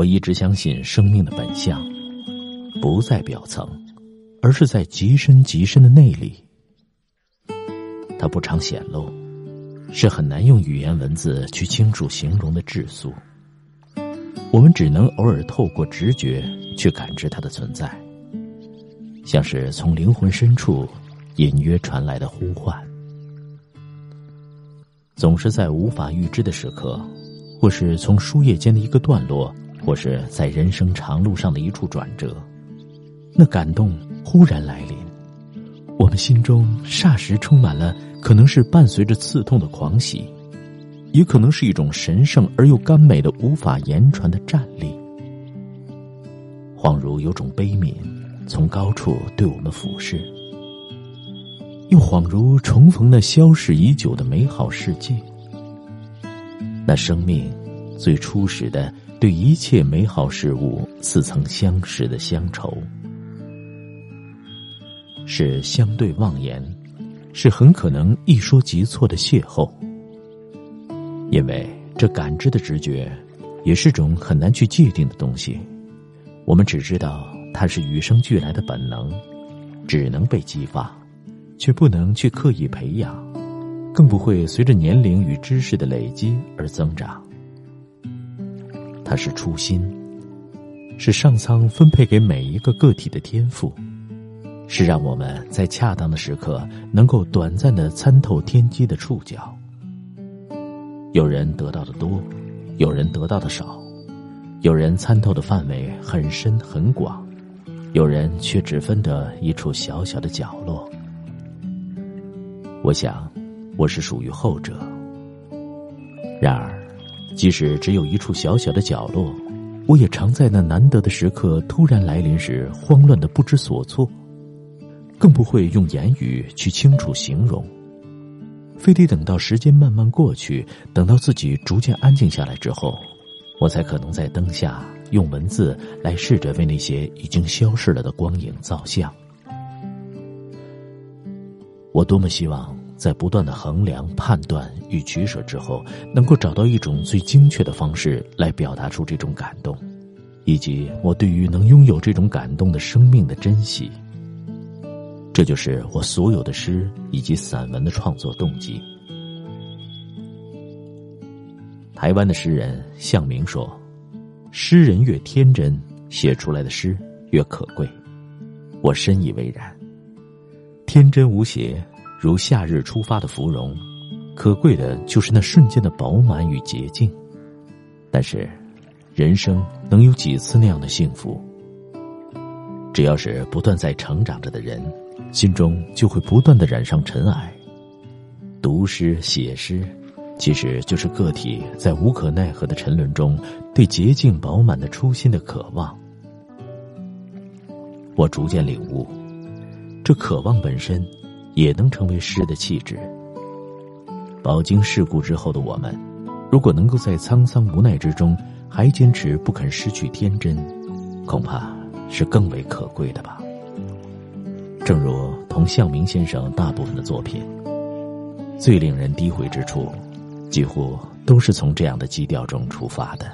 我一直相信生命的本相，不在表层，而是在极深极深的内里。它不常显露，是很难用语言文字去清楚形容的质素。我们只能偶尔透过直觉去感知它的存在，像是从灵魂深处隐约传来的呼唤。总是在无法预知的时刻，或是从书页间的一个段落。或是在人生长路上的一处转折，那感动忽然来临，我们心中霎时充满了，可能是伴随着刺痛的狂喜，也可能是一种神圣而又甘美的无法言传的站立，恍如有种悲悯从高处对我们俯视，又恍如重逢那消逝已久的美好世界，那生命最初始的。对一切美好事物似曾相识的乡愁，是相对妄言，是很可能一说即错的邂逅。因为这感知的直觉，也是种很难去界定的东西。我们只知道它是与生俱来的本能，只能被激发，却不能去刻意培养，更不会随着年龄与知识的累积而增长。它是初心，是上苍分配给每一个个体的天赋，是让我们在恰当的时刻能够短暂的参透天机的触角。有人得到的多，有人得到的少，有人参透的范围很深很广，有人却只分得一处小小的角落。我想，我是属于后者。然而。即使只有一处小小的角落，我也常在那难得的时刻突然来临时慌乱的不知所措，更不会用言语去清楚形容，非得等到时间慢慢过去，等到自己逐渐安静下来之后，我才可能在灯下用文字来试着为那些已经消逝了的光影造像。我多么希望。在不断的衡量、判断与取舍之后，能够找到一种最精确的方式来表达出这种感动，以及我对于能拥有这种感动的生命的珍惜。这就是我所有的诗以及散文的创作动机。台湾的诗人向明说：“诗人越天真，写出来的诗越可贵。”我深以为然。天真无邪。如夏日出发的芙蓉，可贵的就是那瞬间的饱满与洁净。但是，人生能有几次那样的幸福？只要是不断在成长着的人，心中就会不断的染上尘埃。读诗写诗，其实就是个体在无可奈何的沉沦中，对洁净饱满的初心的渴望。我逐渐领悟，这渴望本身。也能成为诗的气质。饱经世故之后的我们，如果能够在沧桑无奈之中还坚持不肯失去天真，恐怕是更为可贵的吧。正如同向明先生大部分的作品，最令人低回之处，几乎都是从这样的基调中出发的。